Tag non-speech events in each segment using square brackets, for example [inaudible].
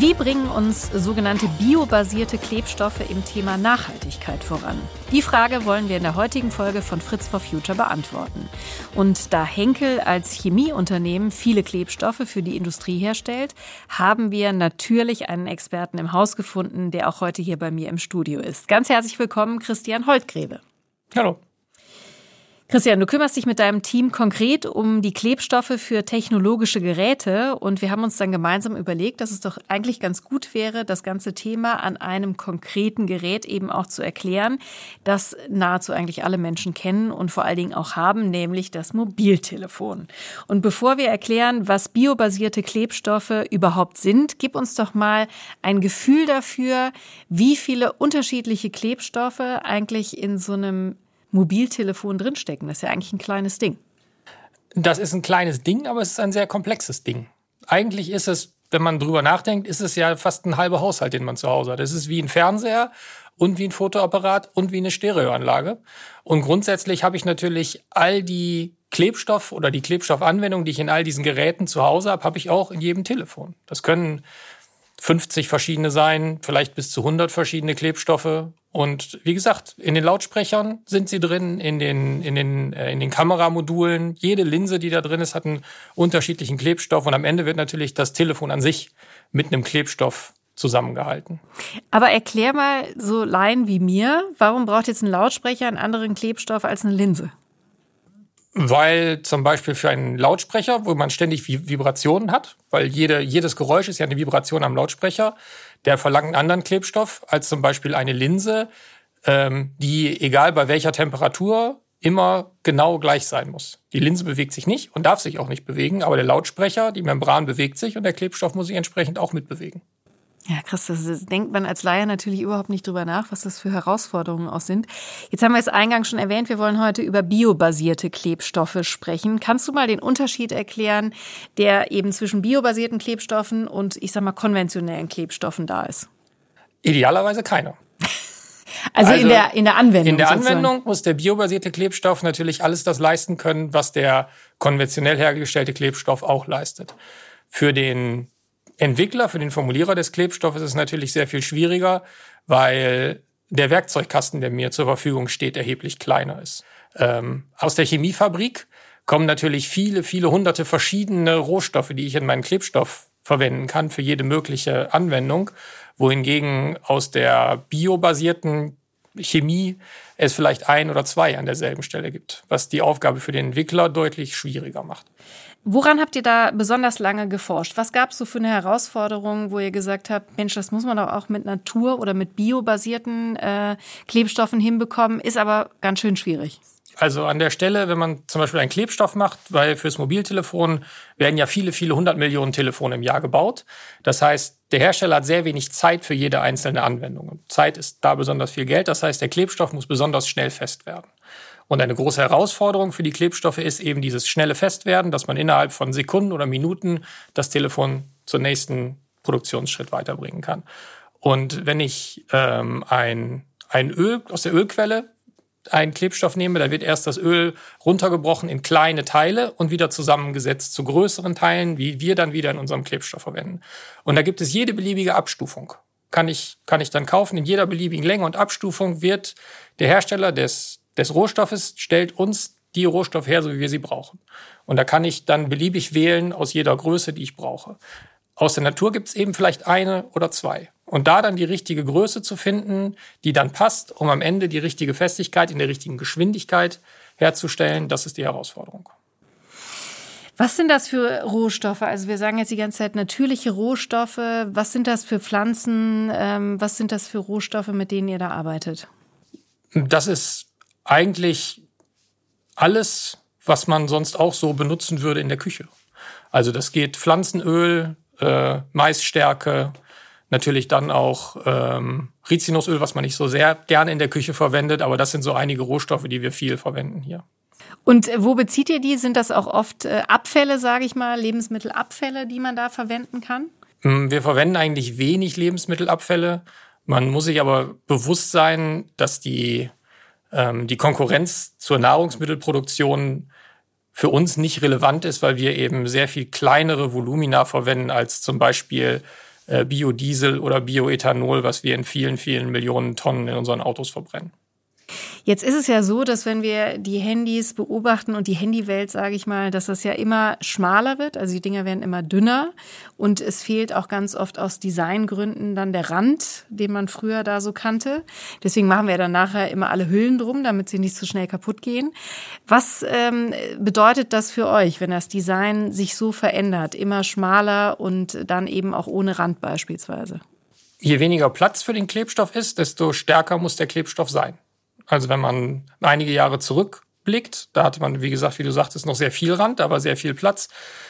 Wie bringen uns sogenannte biobasierte Klebstoffe im Thema Nachhaltigkeit voran? Die Frage wollen wir in der heutigen Folge von Fritz for Future beantworten. Und da Henkel als Chemieunternehmen viele Klebstoffe für die Industrie herstellt, haben wir natürlich einen Experten im Haus gefunden, der auch heute hier bei mir im Studio ist. Ganz herzlich willkommen, Christian Holtgrebe. Hallo. Christian, du kümmerst dich mit deinem Team konkret um die Klebstoffe für technologische Geräte und wir haben uns dann gemeinsam überlegt, dass es doch eigentlich ganz gut wäre, das ganze Thema an einem konkreten Gerät eben auch zu erklären, das nahezu eigentlich alle Menschen kennen und vor allen Dingen auch haben, nämlich das Mobiltelefon. Und bevor wir erklären, was biobasierte Klebstoffe überhaupt sind, gib uns doch mal ein Gefühl dafür, wie viele unterschiedliche Klebstoffe eigentlich in so einem Mobiltelefon drinstecken. Das ist ja eigentlich ein kleines Ding. Das ist ein kleines Ding, aber es ist ein sehr komplexes Ding. Eigentlich ist es, wenn man drüber nachdenkt, ist es ja fast ein halber Haushalt, den man zu Hause hat. Es ist wie ein Fernseher und wie ein Fotoapparat und wie eine Stereoanlage. Und grundsätzlich habe ich natürlich all die Klebstoff oder die Klebstoffanwendungen, die ich in all diesen Geräten zu Hause habe, habe ich auch in jedem Telefon. Das können 50 verschiedene sein, vielleicht bis zu 100 verschiedene Klebstoffe. Und wie gesagt, in den Lautsprechern sind sie drin, in den, in den, äh, in den Kameramodulen. Jede Linse, die da drin ist, hat einen unterschiedlichen Klebstoff. Und am Ende wird natürlich das Telefon an sich mit einem Klebstoff zusammengehalten. Aber erklär mal so Laien wie mir, warum braucht jetzt ein Lautsprecher einen anderen Klebstoff als eine Linse? Weil zum Beispiel für einen Lautsprecher, wo man ständig Vibrationen hat, weil jede, jedes Geräusch ist ja eine Vibration am Lautsprecher, der verlangt einen anderen Klebstoff als zum Beispiel eine Linse, ähm, die egal bei welcher Temperatur immer genau gleich sein muss. Die Linse bewegt sich nicht und darf sich auch nicht bewegen, aber der Lautsprecher, die Membran bewegt sich und der Klebstoff muss sich entsprechend auch mitbewegen. Ja, krass, das denkt man als Laie natürlich überhaupt nicht drüber nach, was das für Herausforderungen auch sind. Jetzt haben wir es eingangs schon erwähnt, wir wollen heute über biobasierte Klebstoffe sprechen. Kannst du mal den Unterschied erklären, der eben zwischen biobasierten Klebstoffen und, ich sag mal, konventionellen Klebstoffen da ist? Idealerweise keiner. Also, [laughs] also, in, der, in der Anwendung. In der sozusagen. Anwendung muss der biobasierte Klebstoff natürlich alles das leisten können, was der konventionell hergestellte Klebstoff auch leistet. Für den Entwickler, für den Formulierer des Klebstoffes ist es natürlich sehr viel schwieriger, weil der Werkzeugkasten, der mir zur Verfügung steht, erheblich kleiner ist. Ähm, aus der Chemiefabrik kommen natürlich viele, viele hunderte verschiedene Rohstoffe, die ich in meinen Klebstoff verwenden kann für jede mögliche Anwendung, wohingegen aus der biobasierten Chemie es vielleicht ein oder zwei an derselben Stelle gibt, was die Aufgabe für den Entwickler deutlich schwieriger macht. Woran habt ihr da besonders lange geforscht? Was gab es so für eine Herausforderung, wo ihr gesagt habt, Mensch, das muss man doch auch mit Natur- oder mit biobasierten äh, Klebstoffen hinbekommen, ist aber ganz schön schwierig. Also an der Stelle, wenn man zum Beispiel einen Klebstoff macht, weil fürs Mobiltelefon werden ja viele, viele hundert Millionen Telefone im Jahr gebaut. Das heißt, der Hersteller hat sehr wenig Zeit für jede einzelne Anwendung. Zeit ist da besonders viel Geld. Das heißt, der Klebstoff muss besonders schnell fest werden. Und eine große Herausforderung für die Klebstoffe ist eben dieses schnelle Festwerden, dass man innerhalb von Sekunden oder Minuten das Telefon zum nächsten Produktionsschritt weiterbringen kann. Und wenn ich ähm, ein, ein Öl aus der Ölquelle einen Klebstoff nehme, da wird erst das Öl runtergebrochen in kleine Teile und wieder zusammengesetzt zu größeren Teilen, wie wir dann wieder in unserem Klebstoff verwenden. Und da gibt es jede beliebige Abstufung. Kann ich, kann ich dann kaufen. In jeder beliebigen Länge und Abstufung wird der Hersteller des des Rohstoffes stellt uns die Rohstoffe her, so wie wir sie brauchen. Und da kann ich dann beliebig wählen aus jeder Größe, die ich brauche. Aus der Natur gibt es eben vielleicht eine oder zwei. Und da dann die richtige Größe zu finden, die dann passt, um am Ende die richtige Festigkeit in der richtigen Geschwindigkeit herzustellen, das ist die Herausforderung. Was sind das für Rohstoffe? Also wir sagen jetzt die ganze Zeit natürliche Rohstoffe. Was sind das für Pflanzen? Ähm, was sind das für Rohstoffe, mit denen ihr da arbeitet? Das ist eigentlich alles, was man sonst auch so benutzen würde in der Küche. Also das geht Pflanzenöl, äh, Maisstärke, natürlich dann auch ähm, Rizinusöl, was man nicht so sehr gerne in der Küche verwendet, aber das sind so einige Rohstoffe, die wir viel verwenden hier. Und äh, wo bezieht ihr die? Sind das auch oft äh, Abfälle, sage ich mal, Lebensmittelabfälle, die man da verwenden kann? Hm, wir verwenden eigentlich wenig Lebensmittelabfälle. Man muss sich aber bewusst sein, dass die, ähm, die Konkurrenz zur Nahrungsmittelproduktion für uns nicht relevant ist, weil wir eben sehr viel kleinere Volumina verwenden als zum Beispiel Biodiesel oder Bioethanol, was wir in vielen, vielen Millionen Tonnen in unseren Autos verbrennen. Jetzt ist es ja so, dass wenn wir die Handys beobachten und die Handywelt, sage ich mal, dass das ja immer schmaler wird. Also die Dinger werden immer dünner und es fehlt auch ganz oft aus Designgründen dann der Rand, den man früher da so kannte. Deswegen machen wir dann nachher immer alle Hüllen drum, damit sie nicht so schnell kaputt gehen. Was ähm, bedeutet das für euch, wenn das Design sich so verändert, immer schmaler und dann eben auch ohne Rand beispielsweise? Je weniger Platz für den Klebstoff ist, desto stärker muss der Klebstoff sein. Also wenn man einige Jahre zurückblickt, da hatte man, wie gesagt, wie du sagtest, noch sehr viel Rand, aber sehr viel Platz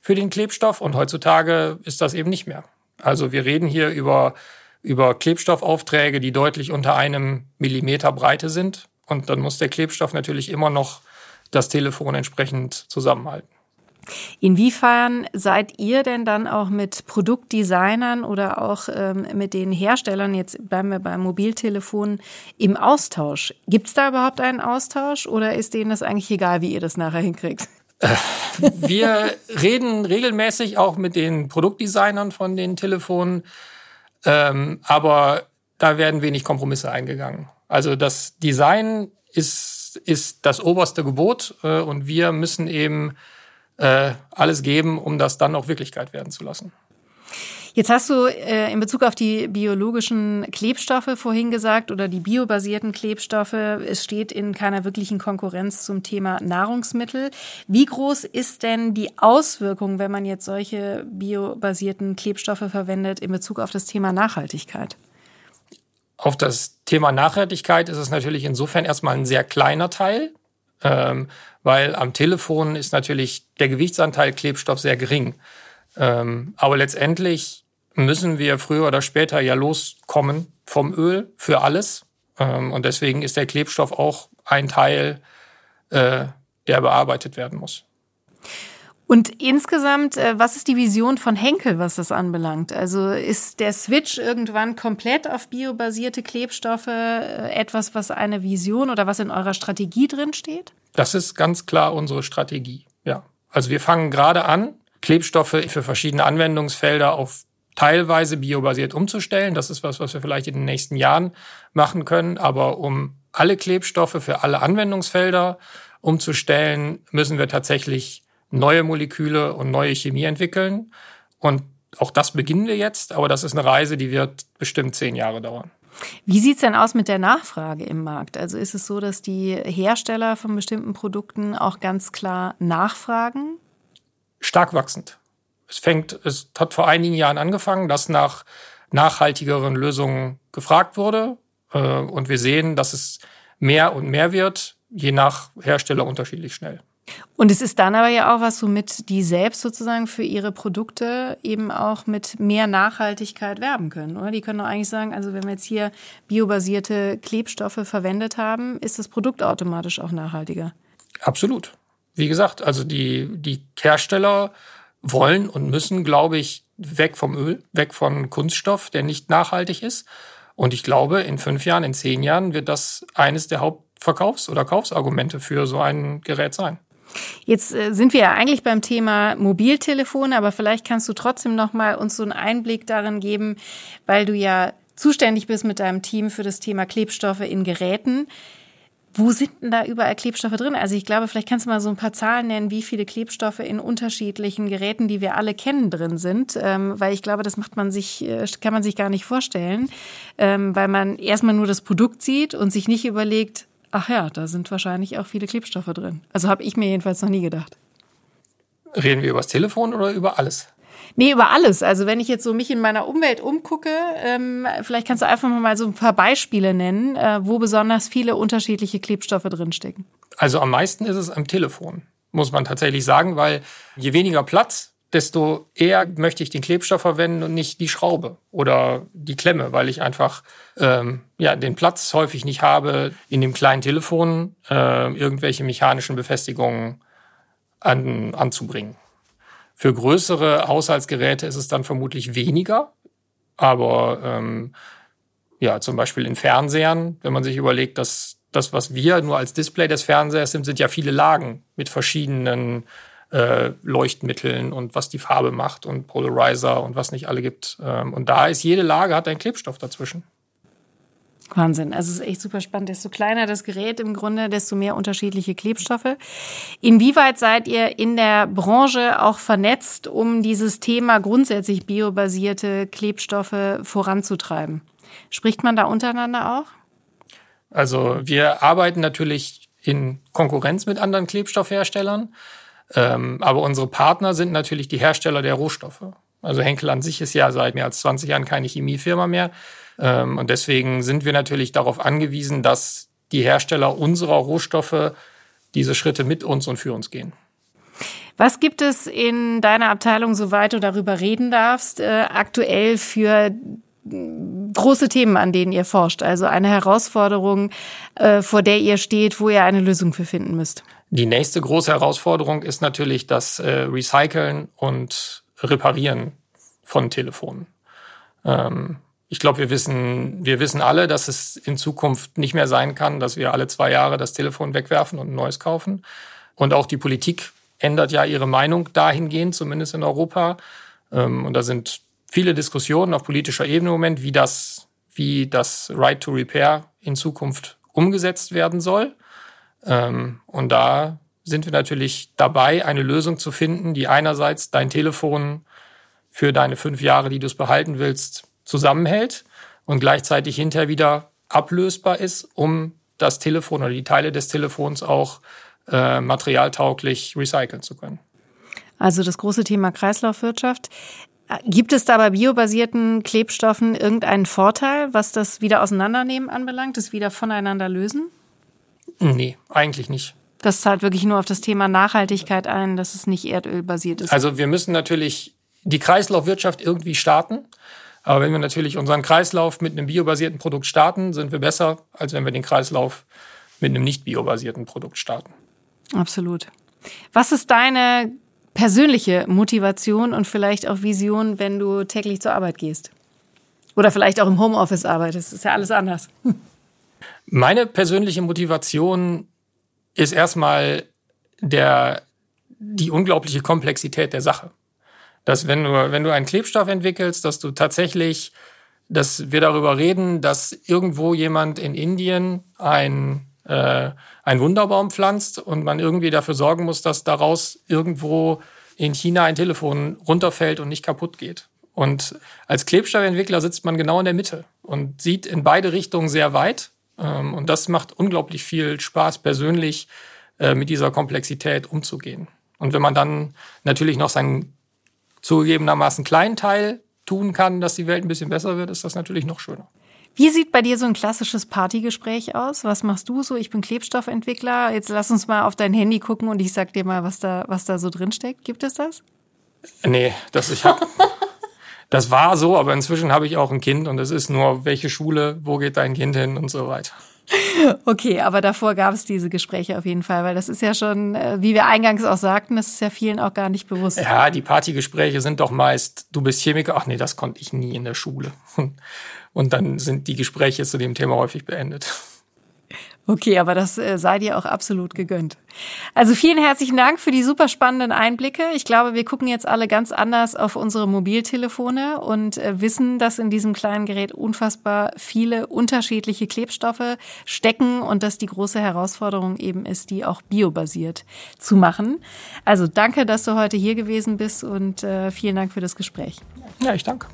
für den Klebstoff. Und heutzutage ist das eben nicht mehr. Also wir reden hier über, über Klebstoffaufträge, die deutlich unter einem Millimeter Breite sind. Und dann muss der Klebstoff natürlich immer noch das Telefon entsprechend zusammenhalten. Inwiefern seid ihr denn dann auch mit Produktdesignern oder auch ähm, mit den Herstellern, jetzt bleiben wir beim Mobiltelefon, im Austausch? Gibt es da überhaupt einen Austausch oder ist denen das eigentlich egal, wie ihr das nachher hinkriegt? Wir reden regelmäßig auch mit den Produktdesignern von den Telefonen, ähm, aber da werden wenig Kompromisse eingegangen. Also das Design ist, ist das oberste Gebot äh, und wir müssen eben äh, alles geben, um das dann auch Wirklichkeit werden zu lassen. Jetzt hast du äh, in Bezug auf die biologischen Klebstoffe vorhin gesagt oder die biobasierten Klebstoffe, es steht in keiner wirklichen Konkurrenz zum Thema Nahrungsmittel. Wie groß ist denn die Auswirkung, wenn man jetzt solche biobasierten Klebstoffe verwendet in Bezug auf das Thema Nachhaltigkeit? Auf das Thema Nachhaltigkeit ist es natürlich insofern erstmal ein sehr kleiner Teil. Ähm, weil am Telefon ist natürlich der Gewichtsanteil Klebstoff sehr gering. Ähm, aber letztendlich müssen wir früher oder später ja loskommen vom Öl für alles. Ähm, und deswegen ist der Klebstoff auch ein Teil, äh, der bearbeitet werden muss. Und insgesamt, äh, was ist die Vision von Henkel, was das anbelangt? Also ist der Switch irgendwann komplett auf biobasierte Klebstoffe äh, etwas, was eine Vision oder was in eurer Strategie drin steht? Das ist ganz klar unsere Strategie. Ja. Also wir fangen gerade an, Klebstoffe für verschiedene Anwendungsfelder auf teilweise biobasiert umzustellen. Das ist was, was wir vielleicht in den nächsten Jahren machen können. Aber um alle Klebstoffe für alle Anwendungsfelder umzustellen, müssen wir tatsächlich neue Moleküle und neue Chemie entwickeln. Und auch das beginnen wir jetzt, aber das ist eine Reise, die wird bestimmt zehn Jahre dauern. Wie sieht es denn aus mit der Nachfrage im Markt? Also ist es so, dass die Hersteller von bestimmten Produkten auch ganz klar nachfragen? Stark wachsend. Es fängt, es hat vor einigen Jahren angefangen, dass nach nachhaltigeren Lösungen gefragt wurde. Äh, und wir sehen, dass es mehr und mehr wird, je nach Hersteller unterschiedlich schnell. Und es ist dann aber ja auch was, womit die selbst sozusagen für ihre Produkte eben auch mit mehr Nachhaltigkeit werben können, oder? Die können doch eigentlich sagen, also wenn wir jetzt hier biobasierte Klebstoffe verwendet haben, ist das Produkt automatisch auch nachhaltiger. Absolut. Wie gesagt, also die, die Hersteller wollen und müssen, glaube ich, weg vom Öl, weg von Kunststoff, der nicht nachhaltig ist. Und ich glaube, in fünf Jahren, in zehn Jahren wird das eines der Hauptverkaufs- oder Kaufsargumente für so ein Gerät sein. Jetzt äh, sind wir ja eigentlich beim Thema Mobiltelefone, aber vielleicht kannst du trotzdem noch mal uns so einen Einblick darin geben, weil du ja zuständig bist mit deinem Team für das Thema Klebstoffe in Geräten. Wo sind denn da überall Klebstoffe drin? Also ich glaube, vielleicht kannst du mal so ein paar Zahlen nennen, wie viele Klebstoffe in unterschiedlichen Geräten, die wir alle kennen, drin sind, ähm, weil ich glaube, das macht man sich, äh, kann man sich gar nicht vorstellen, ähm, weil man erstmal nur das Produkt sieht und sich nicht überlegt, ach ja, da sind wahrscheinlich auch viele Klebstoffe drin. Also habe ich mir jedenfalls noch nie gedacht. Reden wir über das Telefon oder über alles? Nee, über alles. Also wenn ich jetzt so mich in meiner Umwelt umgucke, ähm, vielleicht kannst du einfach mal so ein paar Beispiele nennen, äh, wo besonders viele unterschiedliche Klebstoffe drinstecken. Also am meisten ist es am Telefon, muss man tatsächlich sagen, weil je weniger Platz desto eher möchte ich den Klebstoff verwenden und nicht die Schraube oder die Klemme, weil ich einfach ähm, ja den Platz häufig nicht habe, in dem kleinen Telefon äh, irgendwelche mechanischen Befestigungen an, anzubringen. Für größere Haushaltsgeräte ist es dann vermutlich weniger. Aber ähm, ja, zum Beispiel in Fernsehern, wenn man sich überlegt, dass das, was wir nur als Display des Fernsehers sind, sind ja viele Lagen mit verschiedenen äh, Leuchtmitteln und was die Farbe macht und Polarizer und was nicht alle gibt. Ähm, und da ist jede Lage hat einen Klebstoff dazwischen. Wahnsinn. Also es ist echt super spannend. Desto kleiner das Gerät im Grunde, desto mehr unterschiedliche Klebstoffe. Inwieweit seid ihr in der Branche auch vernetzt, um dieses Thema grundsätzlich biobasierte Klebstoffe voranzutreiben? Spricht man da untereinander auch? Also wir arbeiten natürlich in Konkurrenz mit anderen Klebstoffherstellern, ähm, aber unsere Partner sind natürlich die Hersteller der Rohstoffe. Also Henkel an sich ist ja seit mehr als 20 Jahren keine Chemiefirma mehr. Ähm, und deswegen sind wir natürlich darauf angewiesen, dass die Hersteller unserer Rohstoffe diese Schritte mit uns und für uns gehen. Was gibt es in deiner Abteilung, soweit du darüber reden darfst, äh, aktuell für große Themen, an denen ihr forscht? Also eine Herausforderung, äh, vor der ihr steht, wo ihr eine Lösung für finden müsst? Die nächste große Herausforderung ist natürlich das äh, Recyceln und Reparieren von Telefonen. Ähm, ich glaube, wir wissen, wir wissen alle, dass es in Zukunft nicht mehr sein kann, dass wir alle zwei Jahre das Telefon wegwerfen und ein neues kaufen. Und auch die Politik ändert ja ihre Meinung dahingehend, zumindest in Europa. Ähm, und da sind viele Diskussionen auf politischer Ebene im Moment, wie das, wie das Right to Repair in Zukunft umgesetzt werden soll. Ähm, und da sind wir natürlich dabei, eine Lösung zu finden, die einerseits dein Telefon für deine fünf Jahre, die du es behalten willst, zusammenhält und gleichzeitig hinterher wieder ablösbar ist, um das Telefon oder die Teile des Telefons auch äh, materialtauglich recyceln zu können. Also das große Thema Kreislaufwirtschaft. Gibt es da bei biobasierten Klebstoffen irgendeinen Vorteil, was das wieder auseinandernehmen anbelangt, das wieder voneinander lösen? Nee, eigentlich nicht. Das zahlt wirklich nur auf das Thema Nachhaltigkeit ein, dass es nicht erdölbasiert ist. Also wir müssen natürlich die Kreislaufwirtschaft irgendwie starten. Aber wenn wir natürlich unseren Kreislauf mit einem biobasierten Produkt starten, sind wir besser, als wenn wir den Kreislauf mit einem nicht biobasierten Produkt starten. Absolut. Was ist deine persönliche Motivation und vielleicht auch Vision, wenn du täglich zur Arbeit gehst? Oder vielleicht auch im Homeoffice arbeitest? Das ist ja alles anders. [laughs] Meine persönliche Motivation ist erstmal der, die unglaubliche Komplexität der Sache dass wenn du, wenn du einen Klebstoff entwickelst, dass du tatsächlich, dass wir darüber reden, dass irgendwo jemand in Indien ein, äh, ein Wunderbaum pflanzt und man irgendwie dafür sorgen muss, dass daraus irgendwo in China ein Telefon runterfällt und nicht kaputt geht. Und als Klebstoffentwickler sitzt man genau in der Mitte und sieht in beide Richtungen sehr weit. Ähm, und das macht unglaublich viel Spaß, persönlich äh, mit dieser Komplexität umzugehen. Und wenn man dann natürlich noch seinen zugegebenermaßen kleinen Teil tun kann, dass die Welt ein bisschen besser wird, ist das natürlich noch schöner. Wie sieht bei dir so ein klassisches Partygespräch aus? Was machst du so? Ich bin Klebstoffentwickler. Jetzt lass uns mal auf dein Handy gucken und ich sag dir mal, was da, was da so drin steckt. Gibt es das? Nee, das ich hab, [laughs] das war so, aber inzwischen habe ich auch ein Kind und es ist nur, welche Schule, wo geht dein Kind hin und so weiter. [laughs] Okay, aber davor gab es diese Gespräche auf jeden Fall, weil das ist ja schon, äh, wie wir eingangs auch sagten, das ist ja vielen auch gar nicht bewusst. Ja, die Partygespräche sind doch meist, du bist Chemiker, ach nee, das konnte ich nie in der Schule. [laughs] Und dann sind die Gespräche zu dem Thema häufig beendet. Okay, aber das äh, sei dir auch absolut gegönnt. Also vielen herzlichen Dank für die super spannenden Einblicke. Ich glaube, wir gucken jetzt alle ganz anders auf unsere Mobiltelefone und äh, wissen, dass in diesem kleinen Gerät unfassbar viele unterschiedliche Klebstoffe stecken und dass die große Herausforderung eben ist, die auch biobasiert zu machen. Also danke, dass du heute hier gewesen bist und äh, vielen Dank für das Gespräch. Ja, ich danke.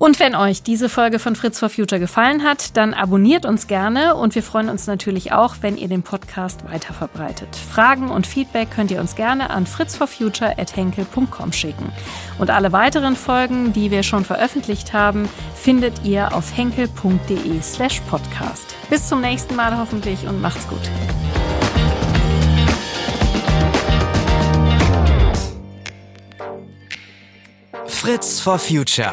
Und wenn euch diese Folge von Fritz for Future gefallen hat, dann abonniert uns gerne und wir freuen uns natürlich auch, wenn ihr den Podcast weiterverbreitet. Fragen und Feedback könnt ihr uns gerne an fritzforfuture@henkel.com schicken. Und alle weiteren Folgen, die wir schon veröffentlicht haben, findet ihr auf henkel.de/podcast. Bis zum nächsten Mal hoffentlich und macht's gut. Fritz for Future